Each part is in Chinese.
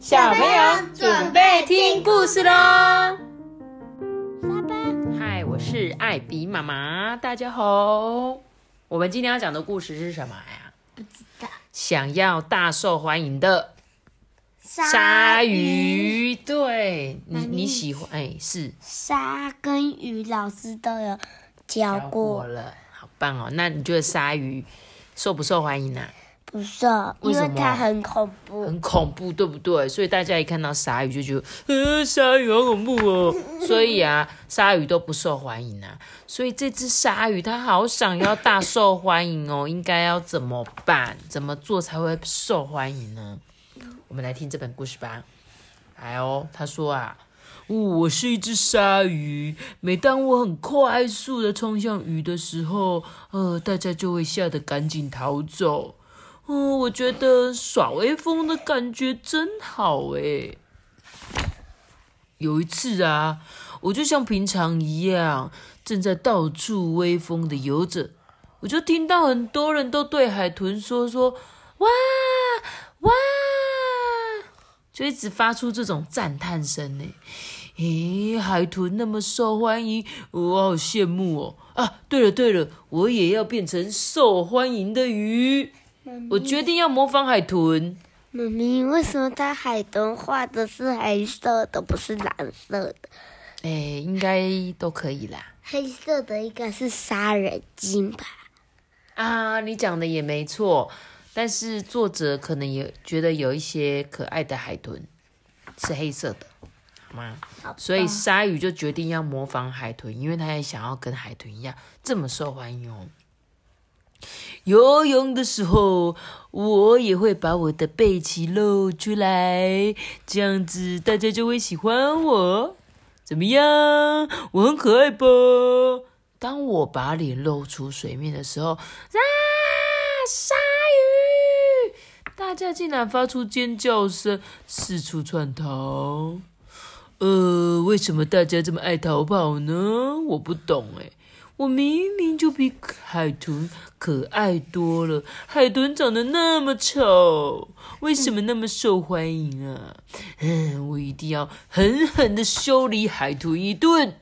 小朋友准备听故事喽！沙巴，嗨，我是艾比妈妈，大家好。我们今天要讲的故事是什么呀？不知道想要大受欢迎的鲨鱼。对你，你喜欢？哎，是鲨跟鱼老师都有教过，了，好棒哦。那你觉得鲨鱼受不受欢迎呢、不是，因为它很恐怖。很恐怖，对不对？所以大家一看到鲨鱼就觉得，呃，鲨鱼好恐怖哦。所以啊，鲨鱼都不受欢迎啊。所以这只鲨鱼它好想要大受欢迎哦，应该要怎么办？怎么做才会受欢迎呢？我们来听这本故事吧。来哦，他说啊。我是一只鲨鱼，每当我很快速的冲向鱼的时候，呃，大家就会吓得赶紧逃走。哦，我觉得耍威风的感觉真好诶。有一次啊，我就像平常一样，正在到处威风的游着，我就听到很多人都对海豚说说哇哇，就一直发出这种赞叹声呢。咦，海豚那么受欢迎，我好羡慕哦！啊，对了对了，我也要变成受欢迎的鱼。我决定要模仿海豚。妈咪，为什么它海豚画的是黑色的，不是蓝色的？哎，应该都可以啦。黑色的应该是杀人鲸吧？啊，你讲的也没错，但是作者可能也觉得有一些可爱的海豚是黑色的，好吗？好所以鲨鱼就决定要模仿海豚，因为他也想要跟海豚一样这么受欢迎哦。游泳的时候，我也会把我的背鳍露出来，这样子大家就会喜欢我。怎么样？我很可爱吧？当我把脸露出水面的时候，啊，鲨鱼！大家竟然发出尖叫声，四处窜逃。呃，为什么大家这么爱逃跑呢？我不懂哎。我明明就比海豚可爱多了，海豚长得那么丑，为什么那么受欢迎啊？嗯，我一定要狠狠的修理海豚一顿！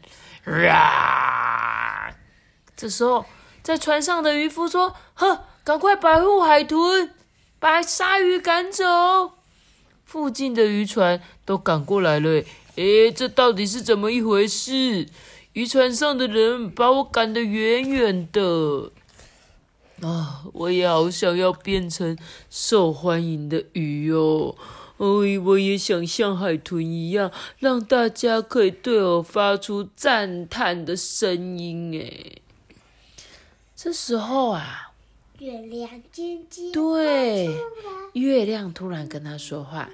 啊！这时候，在船上的渔夫说：“呵，赶快保护海豚，把鲨鱼赶走。”附近的渔船都赶过来了。诶，这到底是怎么一回事？渔船上的人把我赶得远远的。啊，我也好想要变成受欢迎的鱼哦！哎，我也想像海豚一样，让大家可以对我发出赞叹的声音。哎，这时候啊，月亮尖尖，对，月亮突然跟他说话：“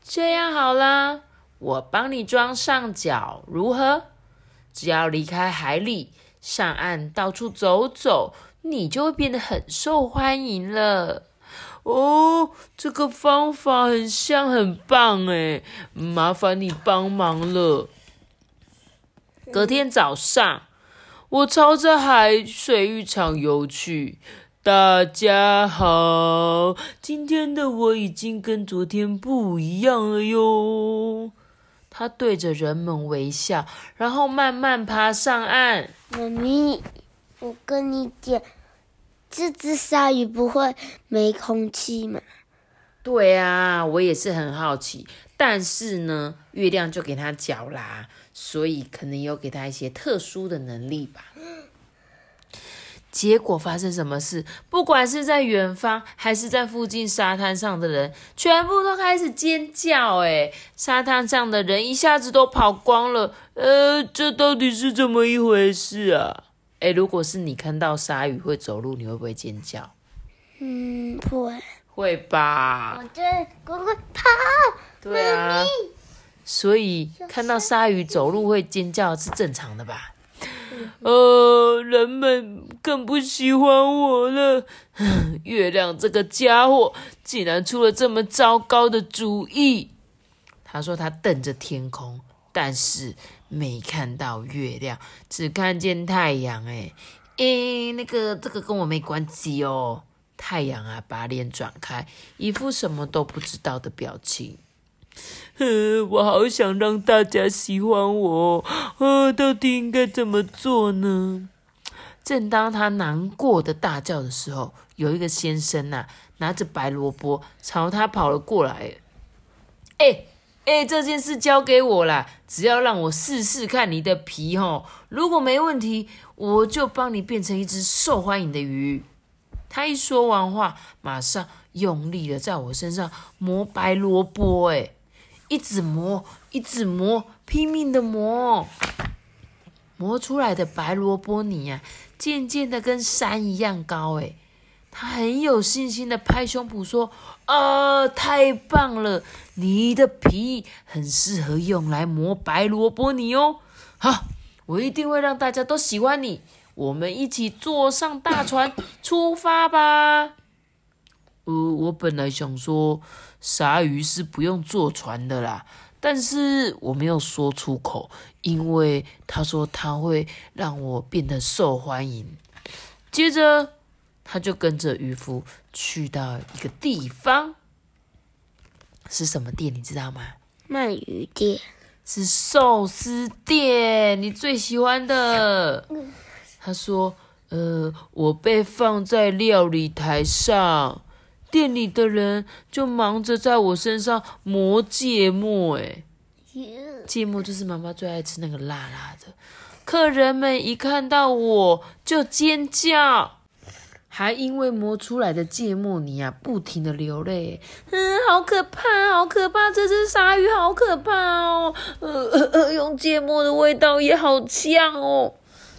这样好啦，我帮你装上脚，如何？只要离开海里，上岸到处走走，你就会变得很受欢迎了。”哦，这个方法很像，很棒哎！麻烦你帮忙了。隔天早上，我朝着海水浴场游去。大家好，今天的我已经跟昨天不一样了哟。他对着人们微笑，然后慢慢爬上岸。妈咪，我跟你讲，这只鲨鱼不会没空气吗？对啊，我也是很好奇。但是呢，月亮就给他脚啦，所以可能有给他一些特殊的能力吧。结果发生什么事？不管是在远方还是在附近沙滩上的人，全部都开始尖叫。哎，沙滩上的人一下子都跑光了。呃，这到底是怎么一回事啊？哎，如果是你看到鲨鱼会走路，你会不会尖叫？嗯，不会。会吧我。就赶快跑。对啊，所以看到鲨鱼走路会尖叫是正常的吧？呃，人们更不喜欢我了。月亮这个家伙竟然出了这么糟糕的主意。他说他瞪着天空，但是没看到月亮，只看见太阳。哎，诶，那个这个跟我没关系哦。太阳啊，把脸转开，一副什么都不知道的表情。我好想让大家喜欢我，呃，到底应该怎么做呢？正当他难过的大叫的时候，有一个先生呐，拿着白萝卜朝他跑了过来。哎哎，这件事交给我啦，只要让我试试看你的皮吼，如果没问题，我就帮你变成一只受欢迎的鱼。他一说完话，马上用力的在我身上磨白萝卜，哎。一直磨，一直磨，拼命的磨，磨出来的白萝卜泥呀，渐渐的跟山一样高。哎，他很有信心的拍胸脯说：“啊，太棒了！你的皮很适合用来磨白萝卜泥哦。好，我一定会让大家都喜欢你。我们一起坐上大船出发吧。”呃，我本来想说。鲨鱼是不用坐船的啦，但是我没有说出口，因为他说他会让我变得受欢迎。接着，他就跟着渔夫去到一个地方，是什么店？你知道吗？鳗鱼店，是寿司店，你最喜欢的。他说：“呃，我被放在料理台上。”店里的人就忙着在我身上磨芥末，哎，芥末就是妈妈最爱吃那个辣辣的。客人们一看到我就尖叫，还因为磨出来的芥末泥啊，不停的流泪。嗯，好可怕，好可怕，这只鲨鱼好可怕哦。呃呃呃，用芥末的味道也好呛哦。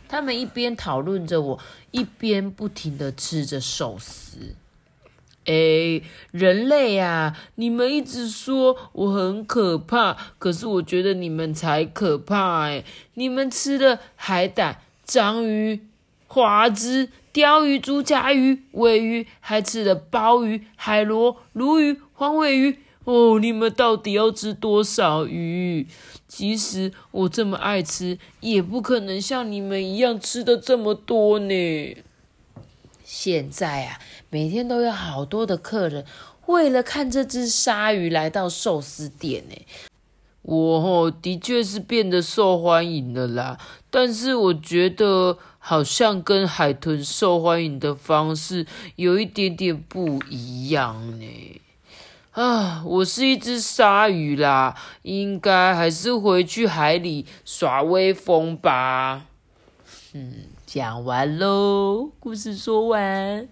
他们一边讨论着我，一边不停的吃着寿司。哎，人类呀，你们一直说我很可怕，可是我觉得你们才可怕哎！你们吃的海胆、章鱼、花枝、鲷鱼、竹荚鱼、尾鱼，还吃的鲍鱼、海螺、鲈鱼、黄尾鱼哦！你们到底要吃多少鱼？其实我这么爱吃，也不可能像你们一样吃的这么多呢。现在啊。每天都有好多的客人为了看这只鲨鱼来到寿司店呢。我哦，的确是变得受欢迎了啦，但是我觉得好像跟海豚受欢迎的方式有一点点不一样呢。啊，我是一只鲨鱼啦，应该还是回去海里耍威风吧。嗯，讲完喽，故事说完。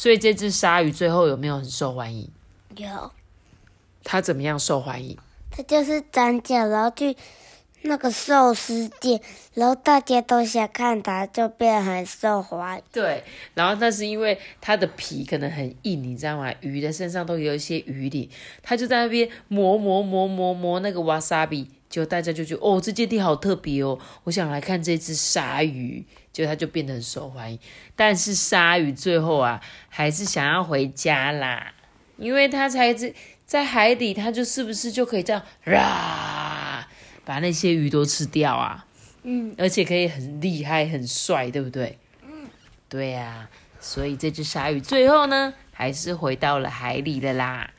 所以这只鲨鱼最后有没有很受欢迎？有。它怎么样受欢迎？它就是长脚，然后去那个寿司店，然后大家都想看它，就变很受欢迎。对，然后那是因为它的皮可能很硬，你知道吗？鱼的身上都有一些鱼鳞，它就在那边磨磨磨磨磨那个 wasabi，就大家就觉得哦，这间店好特别哦，我想来看这只鲨鱼。就它就变得很受欢迎，但是鲨鱼最后啊，还是想要回家啦，因为它才在在海底，它就是不是就可以这样啦，把那些鱼都吃掉啊？嗯，而且可以很厉害、很帅，对不对？嗯，对呀，所以这只鲨鱼最后呢，还是回到了海里了啦。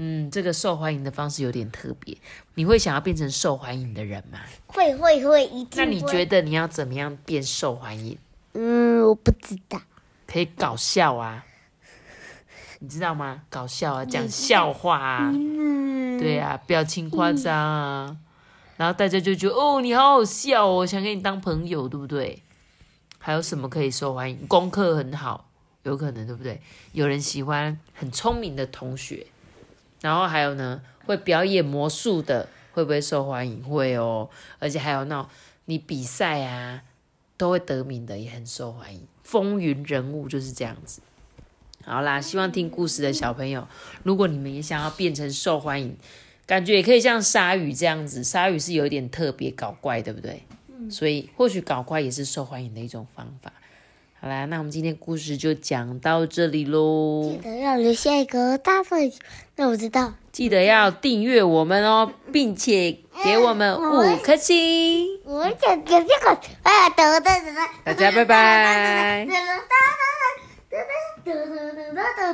嗯，这个受欢迎的方式有点特别。你会想要变成受欢迎的人吗？会会会，一定。那你觉得你要怎么样变受欢迎？嗯，我不知道。可以搞笑啊，你知道吗？搞笑啊，讲笑话啊，嗯对啊，表情夸张啊，然后大家就觉得哦，你好好笑哦，想跟你当朋友，对不对？还有什么可以受欢迎？功课很好，有可能对不对？有人喜欢很聪明的同学。然后还有呢，会表演魔术的会不会受欢迎？会哦，而且还有那种你比赛啊都会得名的也很受欢迎，风云人物就是这样子。好啦，希望听故事的小朋友，如果你们也想要变成受欢迎，感觉也可以像鲨鱼这样子，鲨鱼是有一点特别搞怪，对不对？所以或许搞怪也是受欢迎的一种方法。好啦，那我们今天故事就讲到这里喽。记得要留下一个大分，那我知道。记得要订阅我们哦，并且给我们五颗星。我想给这个，啊，等等等等，大家拜拜。